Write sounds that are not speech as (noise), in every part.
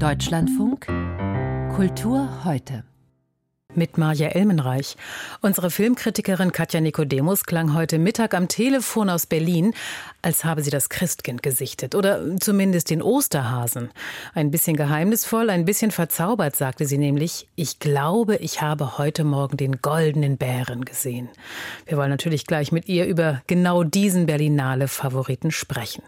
Deutschlandfunk Kultur heute. Mit Marja Elmenreich. Unsere Filmkritikerin Katja Nikodemus klang heute Mittag am Telefon aus Berlin, als habe sie das Christkind gesichtet oder zumindest den Osterhasen. Ein bisschen geheimnisvoll, ein bisschen verzaubert, sagte sie nämlich, ich glaube, ich habe heute Morgen den goldenen Bären gesehen. Wir wollen natürlich gleich mit ihr über genau diesen Berlinale Favoriten sprechen.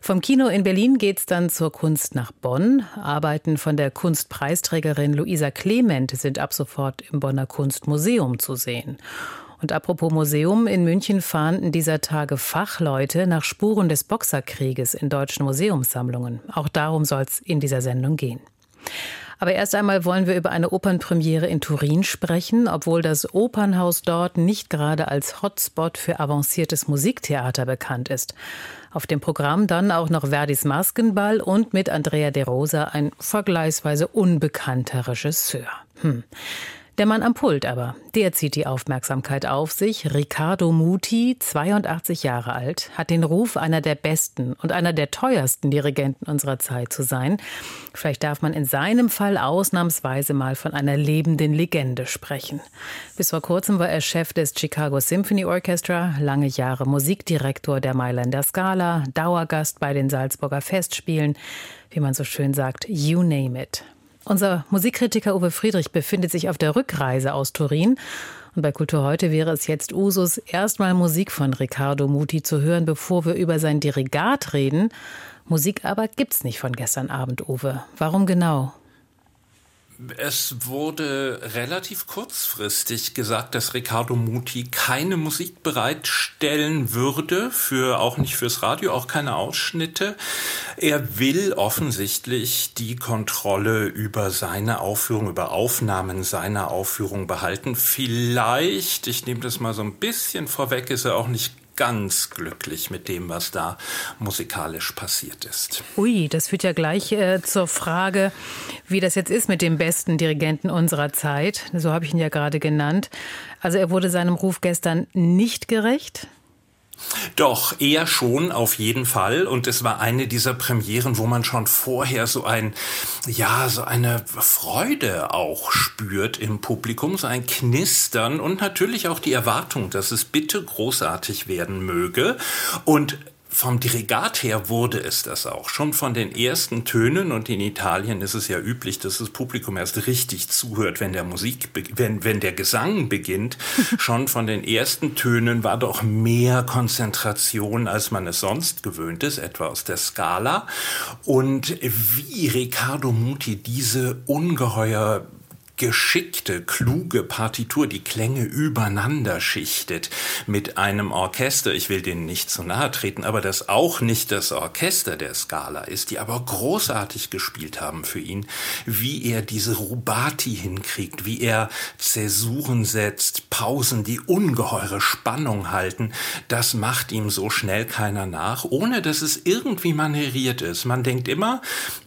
Vom Kino in Berlin geht's dann zur Kunst nach Bonn. Arbeiten von der Kunstpreisträgerin Luisa Clement sind ab sofort im Bonner Kunstmuseum zu sehen. Und apropos Museum, in München fahnden dieser Tage Fachleute nach Spuren des Boxerkrieges in deutschen Museumssammlungen. Auch darum soll's in dieser Sendung gehen. Aber erst einmal wollen wir über eine Opernpremiere in Turin sprechen, obwohl das Opernhaus dort nicht gerade als Hotspot für avanciertes Musiktheater bekannt ist. Auf dem Programm dann auch noch Verdis Maskenball und mit Andrea de Rosa ein vergleichsweise unbekannter Regisseur. Hm. Der Mann am Pult aber, der zieht die Aufmerksamkeit auf sich. Riccardo Muti, 82 Jahre alt, hat den Ruf, einer der besten und einer der teuersten Dirigenten unserer Zeit zu sein. Vielleicht darf man in seinem Fall ausnahmsweise mal von einer lebenden Legende sprechen. Bis vor kurzem war er Chef des Chicago Symphony Orchestra, lange Jahre Musikdirektor der Mailänder Scala, Dauergast bei den Salzburger Festspielen, wie man so schön sagt, you name it. Unser Musikkritiker Uwe Friedrich befindet sich auf der Rückreise aus Turin. Und bei Kultur heute wäre es jetzt Usus, erstmal Musik von Riccardo Muti zu hören, bevor wir über sein Dirigat reden. Musik aber gibt's nicht von gestern Abend, Uwe. Warum genau? Es wurde relativ kurzfristig gesagt, dass Riccardo Muti keine Musik bereitstellen würde, für auch nicht fürs Radio, auch keine Ausschnitte. Er will offensichtlich die Kontrolle über seine Aufführung, über Aufnahmen seiner Aufführung behalten. Vielleicht, ich nehme das mal so ein bisschen vorweg, ist er auch nicht ganz glücklich mit dem, was da musikalisch passiert ist. Ui, das führt ja gleich äh, zur Frage, wie das jetzt ist mit dem besten Dirigenten unserer Zeit. So habe ich ihn ja gerade genannt. Also er wurde seinem Ruf gestern nicht gerecht. Doch, eher schon, auf jeden Fall. Und es war eine dieser Premieren, wo man schon vorher so ein, ja, so eine Freude auch spürt im Publikum, so ein Knistern und natürlich auch die Erwartung, dass es bitte großartig werden möge. Und vom Dirigat her wurde es das auch. Schon von den ersten Tönen und in Italien ist es ja üblich, dass das Publikum erst richtig zuhört, wenn der Musik, wenn, wenn der Gesang beginnt. (laughs) Schon von den ersten Tönen war doch mehr Konzentration, als man es sonst gewöhnt ist, etwa aus der Skala. Und wie Riccardo Muti diese ungeheuer geschickte, kluge Partitur die Klänge übereinander schichtet mit einem Orchester. Ich will denen nicht zu nahe treten, aber das auch nicht das Orchester der Skala ist, die aber großartig gespielt haben für ihn, wie er diese Rubati hinkriegt, wie er Zäsuren setzt, Pausen, die ungeheure Spannung halten, das macht ihm so schnell keiner nach, ohne dass es irgendwie manieriert ist. Man denkt immer,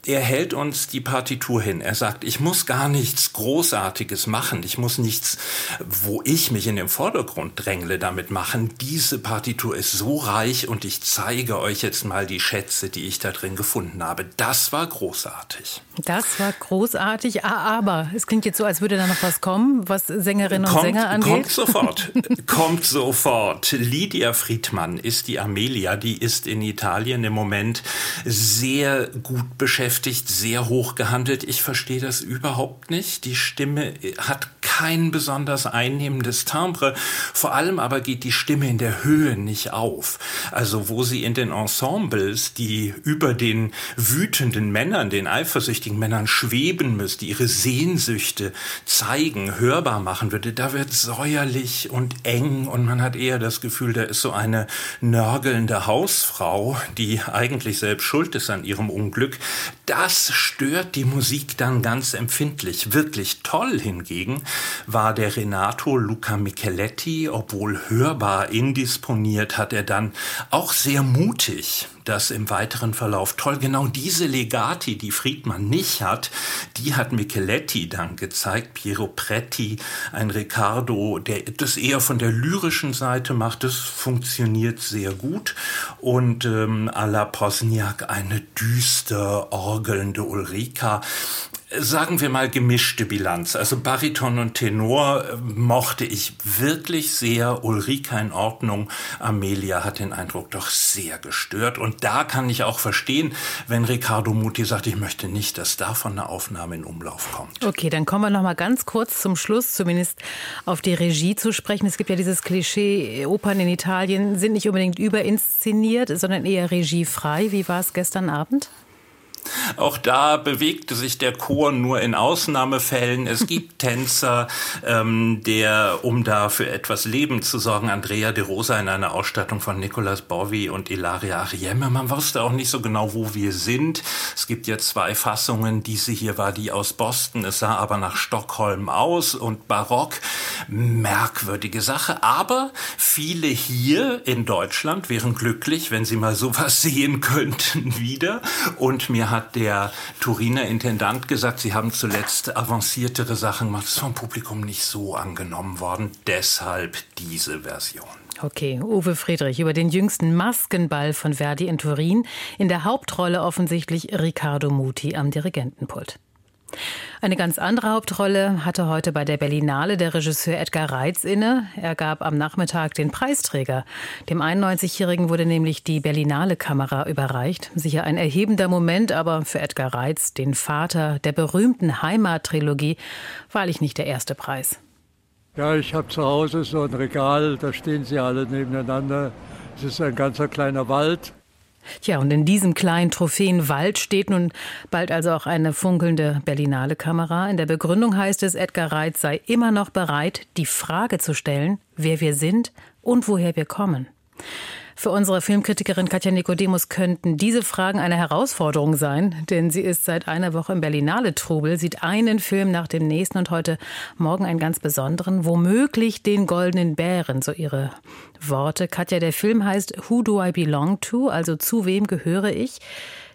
er hält uns die Partitur hin. Er sagt, ich muss gar nichts groß Großartiges machen. Ich muss nichts, wo ich mich in den Vordergrund drängle, damit machen. Diese Partitur ist so reich und ich zeige euch jetzt mal die Schätze, die ich da drin gefunden habe. Das war großartig. Das war großartig, ah, aber es klingt jetzt so, als würde da noch was kommen, was Sängerinnen und kommt, Sänger angeht. Kommt sofort, (laughs) kommt sofort. Lydia Friedmann ist die Amelia, die ist in Italien im Moment sehr gut beschäftigt, sehr hoch gehandelt. Ich verstehe das überhaupt nicht. Die Stimme hat kein besonders einnehmendes Timbre. Vor allem aber geht die Stimme in der Höhe nicht auf. Also wo sie in den Ensembles, die über den wütenden Männern, den eifersüchtigen Männern schweben müsste, ihre Sehnsüchte zeigen, hörbar machen würde, da wird säuerlich und eng und man hat eher das Gefühl, da ist so eine nörgelnde Hausfrau, die eigentlich selbst schuld ist an ihrem Unglück. Das stört die Musik dann ganz empfindlich, wirklich toll hingegen war der Renato Luca Micheletti, obwohl hörbar indisponiert, hat er dann auch sehr mutig das im weiteren Verlauf toll. Genau diese Legati, die Friedmann nicht hat, die hat Micheletti dann gezeigt. Piero Pretti, ein Riccardo, der das eher von der lyrischen Seite macht. Das funktioniert sehr gut. Und ähm, à la Posniak eine düster orgelnde Ulrika sagen wir mal gemischte Bilanz. Also Bariton und Tenor äh, mochte ich wirklich sehr. Ulrika in Ordnung. Amelia hat den Eindruck doch sehr gestört. Und da kann ich auch verstehen, wenn Riccardo Muti sagt, ich möchte nicht, dass davon eine Aufnahme in Umlauf kommt. Okay, dann kommen wir noch mal ganz kurz zum Schluss zumindest auf die Regie zu sprechen. Es gibt ja dieses Klischee, Opern in Italien sind nicht unbedingt überinszeniert, sondern eher regiefrei. Wie war es gestern Abend? Auch da bewegte sich der Chor nur in Ausnahmefällen. Es gibt (laughs) Tänzer, ähm, der, um da für etwas Leben zu sorgen, Andrea de Rosa in einer Ausstattung von Nicolas Bovi und Ilaria Ariemme. Man wusste auch nicht so genau, wo wir sind. Es gibt ja zwei Fassungen. Diese hier war die aus Boston. Es sah aber nach Stockholm aus und barock. Merkwürdige Sache. Aber viele hier in Deutschland wären glücklich, wenn sie mal sowas (laughs) sehen könnten wieder. Und mir hat der Turiner Intendant gesagt, sie haben zuletzt avanciertere Sachen gemacht. Das ist vom Publikum nicht so angenommen worden. Deshalb diese Version. Okay, Uwe Friedrich über den jüngsten Maskenball von Verdi in Turin. In der Hauptrolle offensichtlich Riccardo Muti am Dirigentenpult. Eine ganz andere Hauptrolle hatte heute bei der Berlinale der Regisseur Edgar Reitz inne. Er gab am Nachmittag den Preisträger. Dem 91-Jährigen wurde nämlich die Berlinale Kamera überreicht. Sicher ein erhebender Moment, aber für Edgar Reitz, den Vater der berühmten Heimat-Trilogie, wahrlich nicht der erste Preis. Ja, ich habe zu Hause so ein Regal, da stehen sie alle nebeneinander. Es ist ein ganzer kleiner Wald. Tja, und in diesem kleinen Trophäenwald steht nun bald also auch eine funkelnde Berlinale Kamera. In der Begründung heißt es, Edgar Reitz sei immer noch bereit, die Frage zu stellen, wer wir sind und woher wir kommen. Für unsere Filmkritikerin Katja Nikodemus könnten diese Fragen eine Herausforderung sein, denn sie ist seit einer Woche im Berlinale Trubel, sieht einen Film nach dem nächsten und heute Morgen einen ganz besonderen, womöglich den Goldenen Bären, so ihre Worte. Katja, der Film heißt Who Do I Belong To, also zu wem gehöre ich?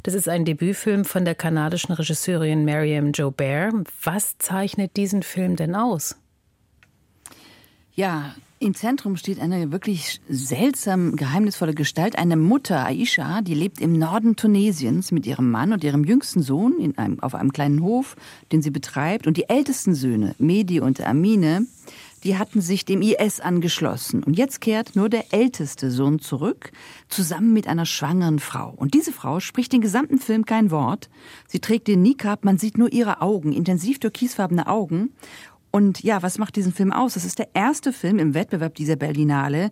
Das ist ein Debütfilm von der kanadischen Regisseurin Mariam Joubert. Was zeichnet diesen Film denn aus? Ja, im Zentrum steht eine wirklich seltsam geheimnisvolle Gestalt, eine Mutter, Aisha, die lebt im Norden Tunesiens mit ihrem Mann und ihrem jüngsten Sohn in einem, auf einem kleinen Hof, den sie betreibt. Und die ältesten Söhne, Medi und Amine, die hatten sich dem IS angeschlossen. Und jetzt kehrt nur der älteste Sohn zurück, zusammen mit einer schwangeren Frau. Und diese Frau spricht den gesamten Film kein Wort. Sie trägt den Nikab, man sieht nur ihre Augen, intensiv türkisfarbene Augen. Und ja, was macht diesen Film aus? Das ist der erste Film im Wettbewerb dieser Berlinale,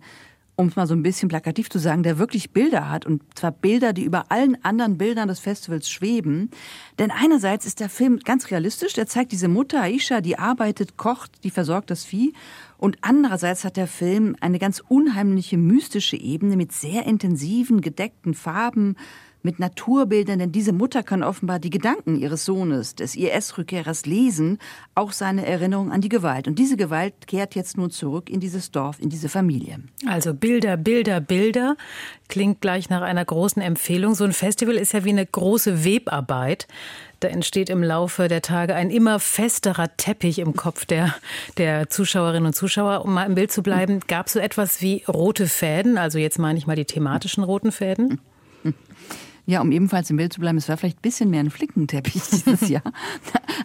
um es mal so ein bisschen plakativ zu sagen, der wirklich Bilder hat. Und zwar Bilder, die über allen anderen Bildern des Festivals schweben. Denn einerseits ist der Film ganz realistisch. Der zeigt diese Mutter Aisha, die arbeitet, kocht, die versorgt das Vieh. Und andererseits hat der Film eine ganz unheimliche mystische Ebene mit sehr intensiven, gedeckten Farben, mit Naturbildern, denn diese Mutter kann offenbar die Gedanken ihres Sohnes, des IS-Rückkehrers, lesen, auch seine Erinnerung an die Gewalt. Und diese Gewalt kehrt jetzt nun zurück in dieses Dorf, in diese Familie. Also Bilder, Bilder, Bilder. Klingt gleich nach einer großen Empfehlung. So ein Festival ist ja wie eine große Webarbeit. Da entsteht im Laufe der Tage ein immer festerer Teppich im Kopf der, der Zuschauerinnen und Zuschauer. Um mal im Bild zu bleiben, gab es so etwas wie rote Fäden? Also jetzt meine ich mal die thematischen roten Fäden. Ja, um ebenfalls im Bild zu bleiben, es war vielleicht ein bisschen mehr ein Flickenteppich (laughs) dieses Jahr.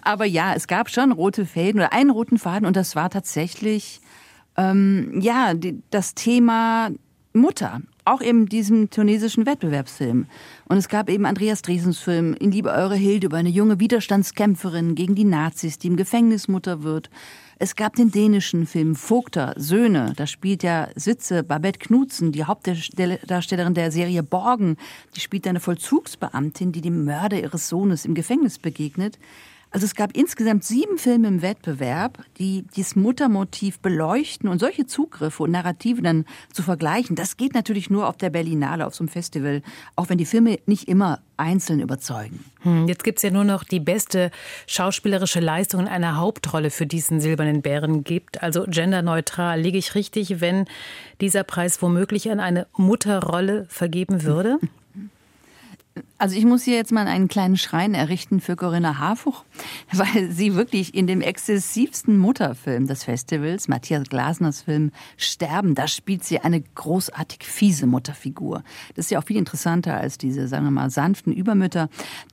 Aber ja, es gab schon rote Fäden oder einen roten Faden und das war tatsächlich ähm, ja die, das Thema Mutter. Auch in diesem tunesischen Wettbewerbsfilm. Und es gab eben Andreas Dresens Film In Liebe Eure Hilde über eine junge Widerstandskämpferin gegen die Nazis, die im Gefängnis Mutter wird. Es gab den dänischen Film Vogter, Söhne. Da spielt ja Sitze Babette Knudsen, die Hauptdarstellerin der Serie Borgen. Die spielt eine Vollzugsbeamtin, die dem Mörder ihres Sohnes im Gefängnis begegnet. Also es gab insgesamt sieben Filme im Wettbewerb, die dieses Muttermotiv beleuchten und solche Zugriffe und Narrative dann zu vergleichen. Das geht natürlich nur auf der Berlinale, auf so einem Festival, auch wenn die Filme nicht immer einzeln überzeugen. Hm, jetzt gibt es ja nur noch die beste schauspielerische Leistung in einer Hauptrolle für diesen Silbernen Bären gibt. Also genderneutral. Liege ich richtig, wenn dieser Preis womöglich an eine Mutterrolle vergeben würde? (laughs) Also ich muss hier jetzt mal einen kleinen Schrein errichten für Corinna Harfuch, (laughs) weil sie wirklich in dem exzessivsten Mutterfilm des Festivals, Matthias Glasners Film Sterben, da spielt sie eine großartig fiese Mutterfigur. Das ist ja auch viel interessanter als diese, sagen wir mal, sanften Übermütter.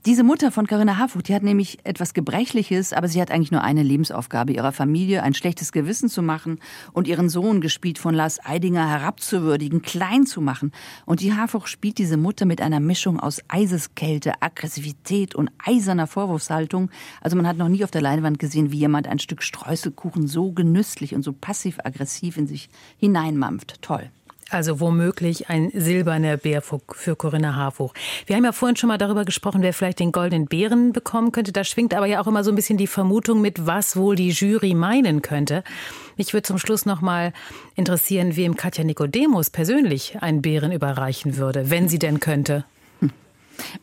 Diese Mutter von Corinna Harfuch, die hat nämlich etwas Gebrechliches, aber sie hat eigentlich nur eine Lebensaufgabe, ihrer Familie ein schlechtes Gewissen zu machen und ihren Sohn, gespielt von Lars Eidinger, herabzuwürdigen, klein zu machen. Und die Harfuch spielt diese Mutter mit einer Mischung aus Eiseskälte, Aggressivität und eiserner Vorwurfshaltung. Also man hat noch nie auf der Leinwand gesehen, wie jemand ein Stück Streuselkuchen so genüsslich und so passiv-aggressiv in sich hineinmampft. Toll. Also womöglich ein silberner Bär für Corinna Harfuch. Wir haben ja vorhin schon mal darüber gesprochen, wer vielleicht den goldenen Bären bekommen könnte. Da schwingt aber ja auch immer so ein bisschen die Vermutung mit, was wohl die Jury meinen könnte. Mich würde zum Schluss noch mal interessieren, wem Katja Nikodemus persönlich einen Bären überreichen würde, wenn sie denn könnte.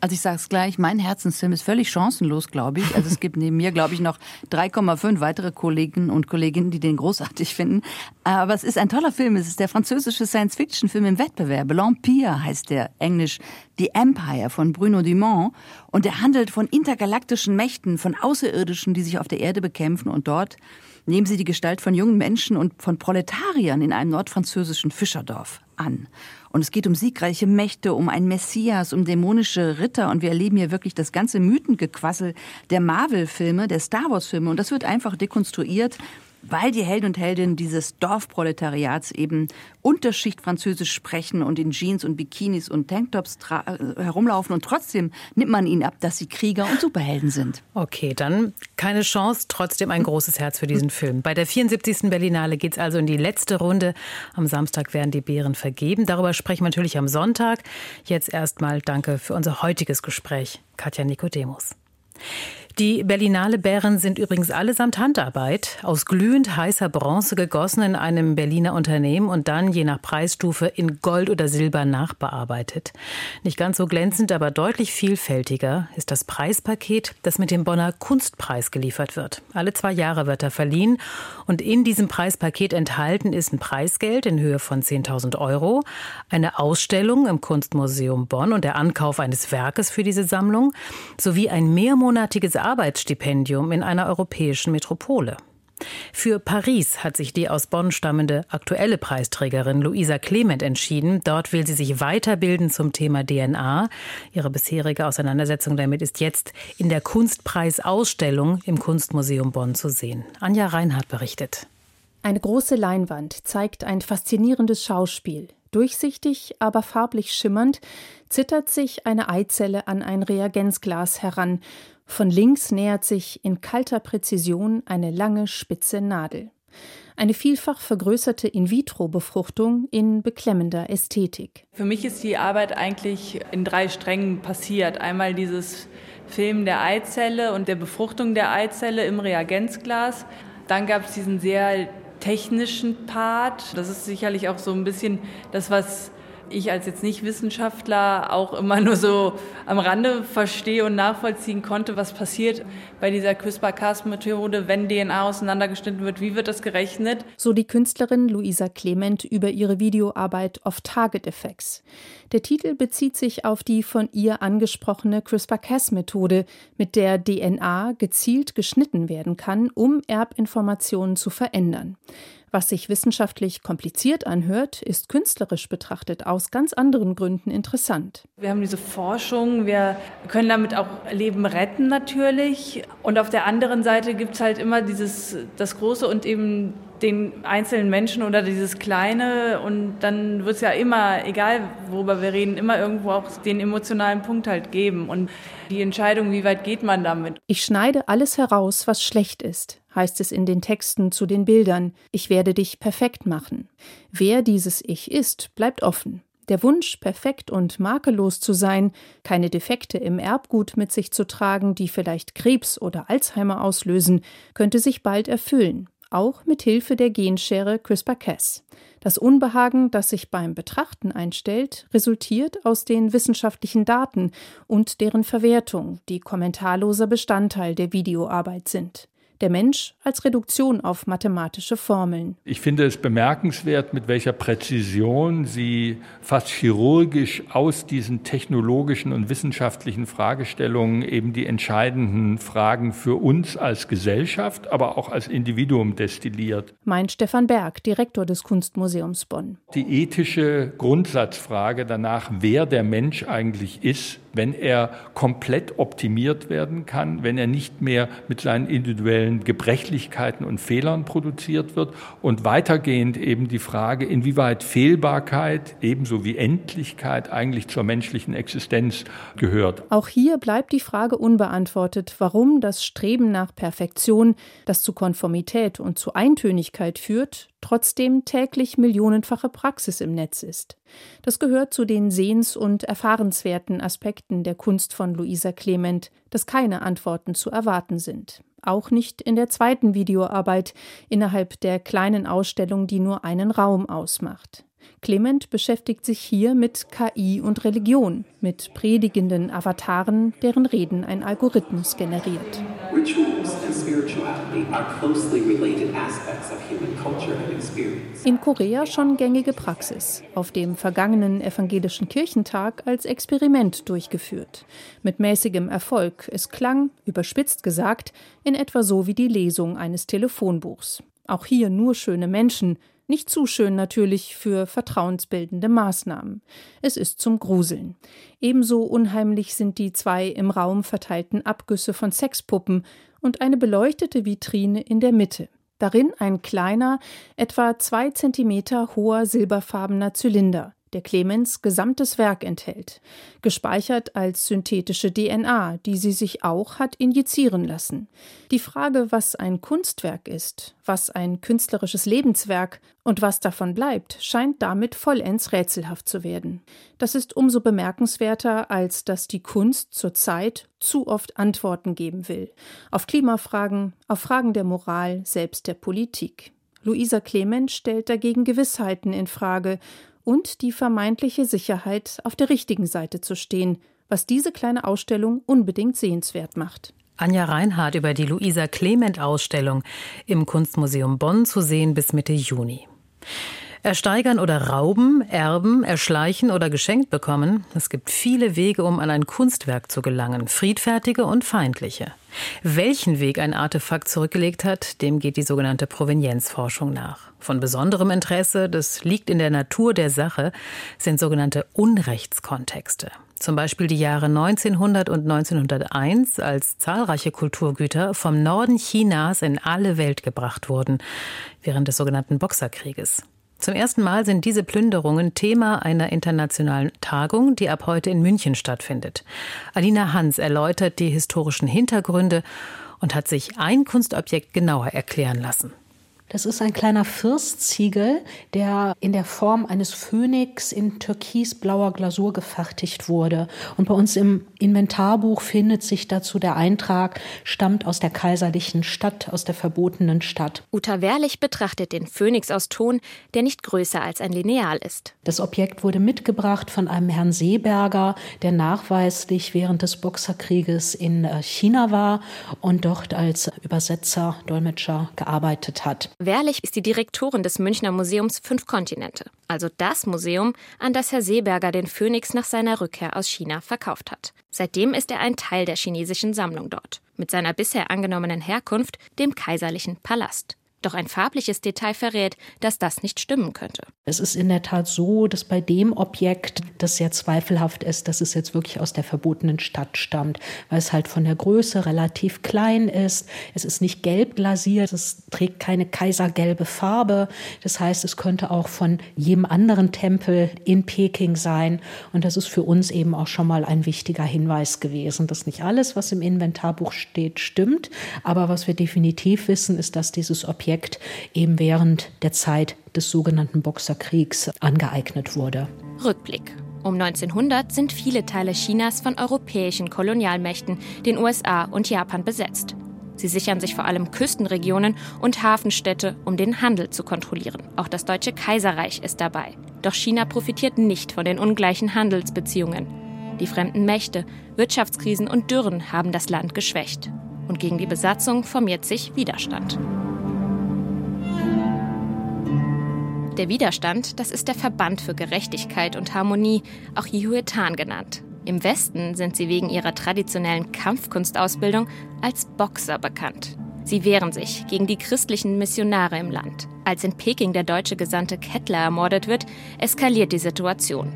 Also ich sage es gleich, mein Herzensfilm ist völlig chancenlos, glaube ich. Also es gibt neben mir, glaube ich, noch 3,5 weitere Kollegen und Kolleginnen, die den großartig finden. Aber es ist ein toller Film. Es ist der französische Science-Fiction-Film im Wettbewerb. L'Empire heißt der Englisch The Empire von Bruno Dumont. Und er handelt von intergalaktischen Mächten, von Außerirdischen, die sich auf der Erde bekämpfen und dort nehmen sie die Gestalt von jungen Menschen und von Proletariern in einem nordfranzösischen Fischerdorf an. Und es geht um siegreiche Mächte, um einen Messias, um dämonische Ritter. Und wir erleben hier wirklich das ganze Mythengequassel der Marvel-Filme, der Star Wars-Filme. Und das wird einfach dekonstruiert weil die Helden und Heldinnen dieses Dorfproletariats eben Unterschicht Französisch sprechen und in Jeans und Bikinis und Tanktops äh, herumlaufen und trotzdem nimmt man ihnen ab, dass sie Krieger und Superhelden sind. Okay, dann keine Chance, trotzdem ein großes Herz für diesen Film. Bei der 74. Berlinale geht es also in die letzte Runde. Am Samstag werden die Beeren vergeben. Darüber sprechen wir natürlich am Sonntag. Jetzt erstmal danke für unser heutiges Gespräch, Katja Nikodemus. Die Berlinale Bären sind übrigens allesamt Handarbeit, aus glühend heißer Bronze gegossen in einem Berliner Unternehmen und dann je nach Preisstufe in Gold oder Silber nachbearbeitet. Nicht ganz so glänzend, aber deutlich vielfältiger ist das Preispaket, das mit dem Bonner Kunstpreis geliefert wird. Alle zwei Jahre wird er verliehen und in diesem Preispaket enthalten ist ein Preisgeld in Höhe von 10.000 Euro, eine Ausstellung im Kunstmuseum Bonn und der Ankauf eines Werkes für diese Sammlung sowie ein mehrmonatiges Arbeitsstipendium in einer europäischen Metropole. Für Paris hat sich die aus Bonn stammende aktuelle Preisträgerin Luisa Clement entschieden. Dort will sie sich weiterbilden zum Thema DNA. Ihre bisherige Auseinandersetzung damit ist jetzt in der Kunstpreisausstellung im Kunstmuseum Bonn zu sehen. Anja Reinhardt berichtet. Eine große Leinwand zeigt ein faszinierendes Schauspiel. Durchsichtig, aber farblich schimmernd, zittert sich eine Eizelle an ein Reagenzglas heran von links nähert sich in kalter Präzision eine lange spitze Nadel. Eine vielfach vergrößerte In-vitro-Befruchtung in beklemmender Ästhetik. Für mich ist die Arbeit eigentlich in drei Strängen passiert. Einmal dieses Filmen der Eizelle und der Befruchtung der Eizelle im Reagenzglas. Dann gab es diesen sehr technischen Part. Das ist sicherlich auch so ein bisschen das, was ich als jetzt nicht Wissenschaftler auch immer nur so am Rande verstehe und nachvollziehen konnte, was passiert bei dieser CRISPR-Cas-Methode, wenn DNA auseinandergeschnitten wird, wie wird das gerechnet? So die Künstlerin Luisa Clement über ihre Videoarbeit Off-Target Effects. Der Titel bezieht sich auf die von ihr angesprochene CRISPR-Cas-Methode, mit der DNA gezielt geschnitten werden kann, um Erbinformationen zu verändern. Was sich wissenschaftlich kompliziert anhört, ist künstlerisch betrachtet aus ganz anderen Gründen interessant. Wir haben diese Forschung, wir können damit auch Leben retten natürlich. Und auf der anderen Seite gibt es halt immer dieses, das Große und eben den einzelnen Menschen oder dieses Kleine und dann wird es ja immer, egal worüber wir reden, immer irgendwo auch den emotionalen Punkt halt geben und die Entscheidung, wie weit geht man damit. Ich schneide alles heraus, was schlecht ist, heißt es in den Texten zu den Bildern. Ich werde dich perfekt machen. Wer dieses Ich ist, bleibt offen. Der Wunsch, perfekt und makellos zu sein, keine Defekte im Erbgut mit sich zu tragen, die vielleicht Krebs oder Alzheimer auslösen, könnte sich bald erfüllen, auch mit Hilfe der Genschere CRISPR-Cas. Das Unbehagen, das sich beim Betrachten einstellt, resultiert aus den wissenschaftlichen Daten und deren Verwertung, die kommentarloser Bestandteil der Videoarbeit sind der Mensch als Reduktion auf mathematische Formeln. Ich finde es bemerkenswert, mit welcher Präzision Sie fast chirurgisch aus diesen technologischen und wissenschaftlichen Fragestellungen eben die entscheidenden Fragen für uns als Gesellschaft, aber auch als Individuum destilliert. Meint Stefan Berg, Direktor des Kunstmuseums Bonn. Die ethische Grundsatzfrage danach, wer der Mensch eigentlich ist, wenn er komplett optimiert werden kann, wenn er nicht mehr mit seinen individuellen Gebrechlichkeiten und Fehlern produziert wird und weitergehend eben die Frage, inwieweit Fehlbarkeit ebenso wie Endlichkeit eigentlich zur menschlichen Existenz gehört. Auch hier bleibt die Frage unbeantwortet, warum das Streben nach Perfektion, das zu Konformität und zu Eintönigkeit führt, trotzdem täglich millionenfache Praxis im Netz ist. Das gehört zu den sehens- und erfahrenswerten Aspekten der Kunst von Luisa Clement, dass keine Antworten zu erwarten sind. Auch nicht in der zweiten Videoarbeit innerhalb der kleinen Ausstellung, die nur einen Raum ausmacht. Clement beschäftigt sich hier mit KI und Religion, mit predigenden Avataren, deren Reden ein Algorithmus generiert. In Korea schon gängige Praxis, auf dem vergangenen evangelischen Kirchentag als Experiment durchgeführt. Mit mäßigem Erfolg. Es klang, überspitzt gesagt, in etwa so wie die Lesung eines Telefonbuchs. Auch hier nur schöne Menschen, nicht zu schön natürlich für vertrauensbildende Maßnahmen. Es ist zum Gruseln. Ebenso unheimlich sind die zwei im Raum verteilten Abgüsse von Sexpuppen und eine beleuchtete Vitrine in der Mitte. Darin ein kleiner, etwa zwei Zentimeter hoher silberfarbener Zylinder, der Clemens gesamtes Werk enthält, gespeichert als synthetische DNA, die sie sich auch hat injizieren lassen. Die Frage, was ein Kunstwerk ist, was ein künstlerisches Lebenswerk und was davon bleibt, scheint damit vollends rätselhaft zu werden. Das ist umso bemerkenswerter, als dass die Kunst zurzeit zu oft Antworten geben will. Auf Klimafragen, auf Fragen der Moral, selbst der Politik. Luisa Clement stellt dagegen Gewissheiten in Frage und die vermeintliche Sicherheit, auf der richtigen Seite zu stehen, was diese kleine Ausstellung unbedingt sehenswert macht. Anja Reinhardt über die Luisa Clement Ausstellung im Kunstmuseum Bonn zu sehen bis Mitte Juni. Ersteigern oder rauben, erben, erschleichen oder geschenkt bekommen. Es gibt viele Wege, um an ein Kunstwerk zu gelangen, friedfertige und feindliche. Welchen Weg ein Artefakt zurückgelegt hat, dem geht die sogenannte Provenienzforschung nach. Von besonderem Interesse, das liegt in der Natur der Sache, sind sogenannte Unrechtskontexte. Zum Beispiel die Jahre 1900 und 1901, als zahlreiche Kulturgüter vom Norden Chinas in alle Welt gebracht wurden, während des sogenannten Boxerkrieges. Zum ersten Mal sind diese Plünderungen Thema einer internationalen Tagung, die ab heute in München stattfindet. Alina Hans erläutert die historischen Hintergründe und hat sich ein Kunstobjekt genauer erklären lassen. Das ist ein kleiner Firstziegel, der in der Form eines Phönix in türkisblauer Glasur gefertigt wurde. Und bei uns im Inventarbuch findet sich dazu der Eintrag, stammt aus der kaiserlichen Stadt, aus der verbotenen Stadt. Uta Wehrlich betrachtet den Phönix aus Ton, der nicht größer als ein Lineal ist. Das Objekt wurde mitgebracht von einem Herrn Seeberger, der nachweislich während des Boxerkrieges in äh, China war und dort als Übersetzer, Dolmetscher gearbeitet hat. Wehrlich ist die Direktorin des Münchner Museums Fünf Kontinente, also das Museum, an das Herr Seeberger den Phönix nach seiner Rückkehr aus China verkauft hat. Seitdem ist er ein Teil der chinesischen Sammlung dort, mit seiner bisher angenommenen Herkunft, dem kaiserlichen Palast. Doch ein farbliches Detail verrät, dass das nicht stimmen könnte. Es ist in der Tat so, dass bei dem Objekt das sehr zweifelhaft ist, dass es jetzt wirklich aus der verbotenen Stadt stammt, weil es halt von der Größe relativ klein ist. Es ist nicht gelb glasiert, es trägt keine kaisergelbe Farbe. Das heißt, es könnte auch von jedem anderen Tempel in Peking sein. Und das ist für uns eben auch schon mal ein wichtiger Hinweis gewesen, dass nicht alles, was im Inventarbuch steht, stimmt. Aber was wir definitiv wissen, ist, dass dieses Objekt eben während der Zeit des sogenannten Boxerkriegs angeeignet wurde. Rückblick. Um 1900 sind viele Teile Chinas von europäischen Kolonialmächten, den USA und Japan besetzt. Sie sichern sich vor allem Küstenregionen und Hafenstädte, um den Handel zu kontrollieren. Auch das Deutsche Kaiserreich ist dabei. Doch China profitiert nicht von den ungleichen Handelsbeziehungen. Die fremden Mächte, Wirtschaftskrisen und Dürren haben das Land geschwächt. Und gegen die Besatzung formiert sich Widerstand. Der Widerstand, das ist der Verband für Gerechtigkeit und Harmonie, auch Jihuetan genannt. Im Westen sind sie wegen ihrer traditionellen Kampfkunstausbildung als Boxer bekannt. Sie wehren sich gegen die christlichen Missionare im Land. Als in Peking der deutsche Gesandte Kettler ermordet wird, eskaliert die Situation.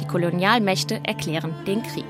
Die Kolonialmächte erklären den Krieg.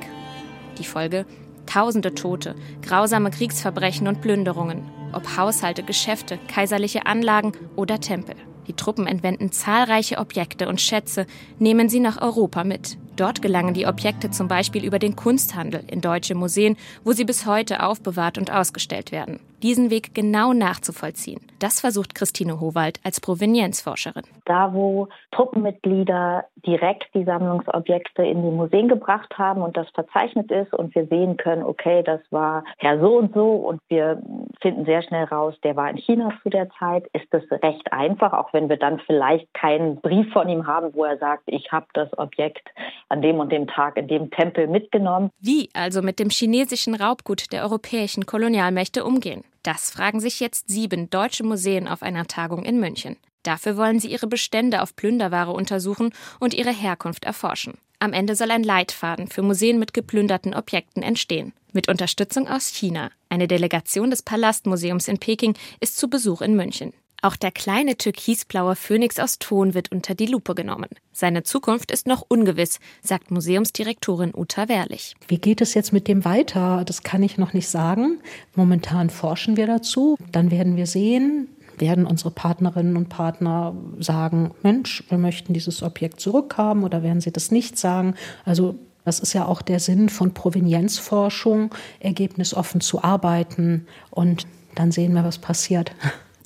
Die Folge? Tausende Tote, grausame Kriegsverbrechen und Plünderungen, ob Haushalte, Geschäfte, kaiserliche Anlagen oder Tempel. Die Truppen entwenden zahlreiche Objekte und Schätze, nehmen sie nach Europa mit. Dort gelangen die Objekte zum Beispiel über den Kunsthandel in deutsche Museen, wo sie bis heute aufbewahrt und ausgestellt werden. Diesen Weg genau nachzuvollziehen, das versucht Christine Howald als Provenienzforscherin. Da, wo Truppenmitglieder direkt die Sammlungsobjekte in die Museen gebracht haben und das verzeichnet ist und wir sehen können, okay, das war Herr so und so und wir finden sehr schnell raus, der war in China zu der Zeit, ist das recht einfach, auch wenn wir dann vielleicht keinen Brief von ihm haben, wo er sagt, ich habe das Objekt an dem und dem Tag in dem Tempel mitgenommen. Wie also mit dem chinesischen Raubgut der europäischen Kolonialmächte umgehen? Das fragen sich jetzt sieben deutsche Museen auf einer Tagung in München. Dafür wollen sie ihre Bestände auf Plünderware untersuchen und ihre Herkunft erforschen. Am Ende soll ein Leitfaden für Museen mit geplünderten Objekten entstehen. Mit Unterstützung aus China. Eine Delegation des Palastmuseums in Peking ist zu Besuch in München. Auch der kleine türkisblaue Phönix aus Ton wird unter die Lupe genommen. Seine Zukunft ist noch ungewiss, sagt Museumsdirektorin Uta Wehrlich. Wie geht es jetzt mit dem weiter? Das kann ich noch nicht sagen. Momentan forschen wir dazu. Dann werden wir sehen, werden unsere Partnerinnen und Partner sagen, Mensch, wir möchten dieses Objekt zurückhaben oder werden sie das nicht sagen? Also das ist ja auch der Sinn von Provenienzforschung, ergebnisoffen zu arbeiten und dann sehen wir, was passiert.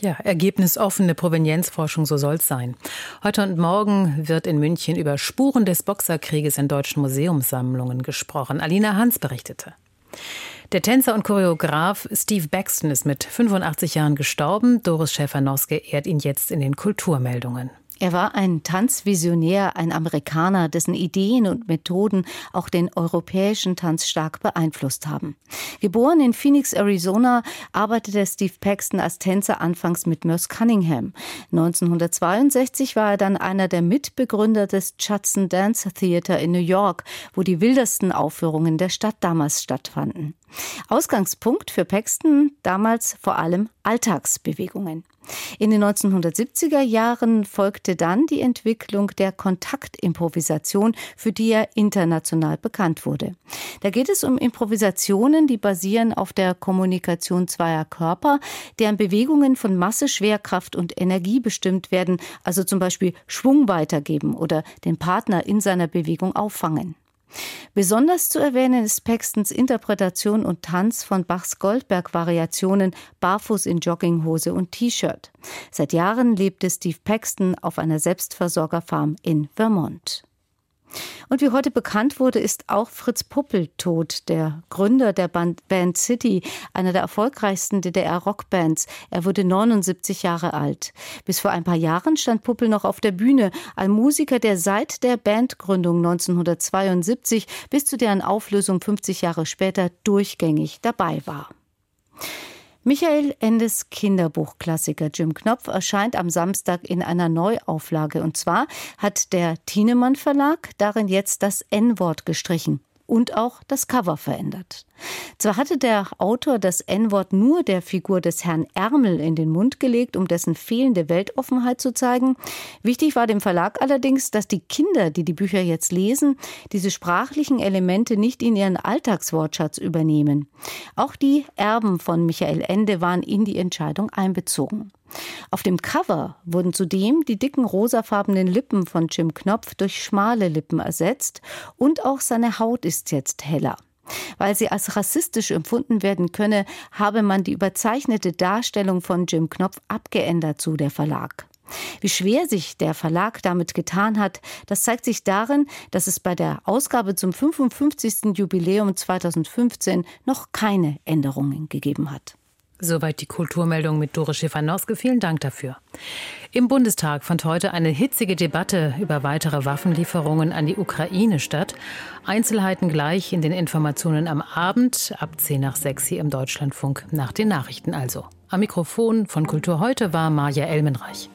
Ja, ergebnisoffene Provenienzforschung, so soll es sein. Heute und morgen wird in München über Spuren des Boxerkrieges in deutschen Museumssammlungen gesprochen. Alina Hans berichtete. Der Tänzer und Choreograf Steve Baxton ist mit 85 Jahren gestorben. Doris Schäfer-Noske ehrt ihn jetzt in den Kulturmeldungen. Er war ein Tanzvisionär, ein Amerikaner, dessen Ideen und Methoden auch den europäischen Tanz stark beeinflusst haben. Geboren in Phoenix, Arizona, arbeitete Steve Paxton als Tänzer anfangs mit Merce Cunningham. 1962 war er dann einer der Mitbegründer des Judson Dance Theater in New York, wo die wildesten Aufführungen der Stadt damals stattfanden. Ausgangspunkt für Paxton damals vor allem Alltagsbewegungen. In den 1970er Jahren folgte dann die Entwicklung der Kontaktimprovisation, für die er international bekannt wurde. Da geht es um Improvisationen, die basieren auf der Kommunikation zweier Körper, deren Bewegungen von Masse, Schwerkraft und Energie bestimmt werden, also zum Beispiel Schwung weitergeben oder den Partner in seiner Bewegung auffangen. Besonders zu erwähnen ist Paxtons Interpretation und Tanz von Bachs Goldberg-Variationen barfuß in Jogginghose und T-Shirt. Seit Jahren lebte Steve Paxton auf einer Selbstversorgerfarm in Vermont. Und wie heute bekannt wurde, ist auch Fritz Puppel tot, der Gründer der Band City, einer der erfolgreichsten DDR-Rockbands. Er wurde 79 Jahre alt. Bis vor ein paar Jahren stand Puppel noch auf der Bühne, ein Musiker, der seit der Bandgründung 1972 bis zu deren Auflösung 50 Jahre später durchgängig dabei war. Michael Endes Kinderbuchklassiker Jim Knopf erscheint am Samstag in einer Neuauflage. Und zwar hat der Thienemann Verlag darin jetzt das N-Wort gestrichen und auch das Cover verändert. Zwar hatte der Autor das N-Wort nur der Figur des Herrn Ärmel in den Mund gelegt, um dessen fehlende Weltoffenheit zu zeigen. Wichtig war dem Verlag allerdings, dass die Kinder, die die Bücher jetzt lesen, diese sprachlichen Elemente nicht in ihren Alltagswortschatz übernehmen. Auch die Erben von Michael Ende waren in die Entscheidung einbezogen. Auf dem Cover wurden zudem die dicken rosafarbenen Lippen von Jim Knopf durch schmale Lippen ersetzt und auch seine Haut ist jetzt heller. Weil sie als rassistisch empfunden werden könne, habe man die überzeichnete Darstellung von Jim Knopf abgeändert, so der Verlag. Wie schwer sich der Verlag damit getan hat, das zeigt sich darin, dass es bei der Ausgabe zum 55. Jubiläum 2015 noch keine Änderungen gegeben hat. Soweit die Kulturmeldung mit Dore Schifanowski. Vielen Dank dafür. Im Bundestag fand heute eine hitzige Debatte über weitere Waffenlieferungen an die Ukraine statt. Einzelheiten gleich in den Informationen am Abend ab 10 nach 6 hier im Deutschlandfunk nach den Nachrichten also. Am Mikrofon von Kultur heute war Maja Elmenreich.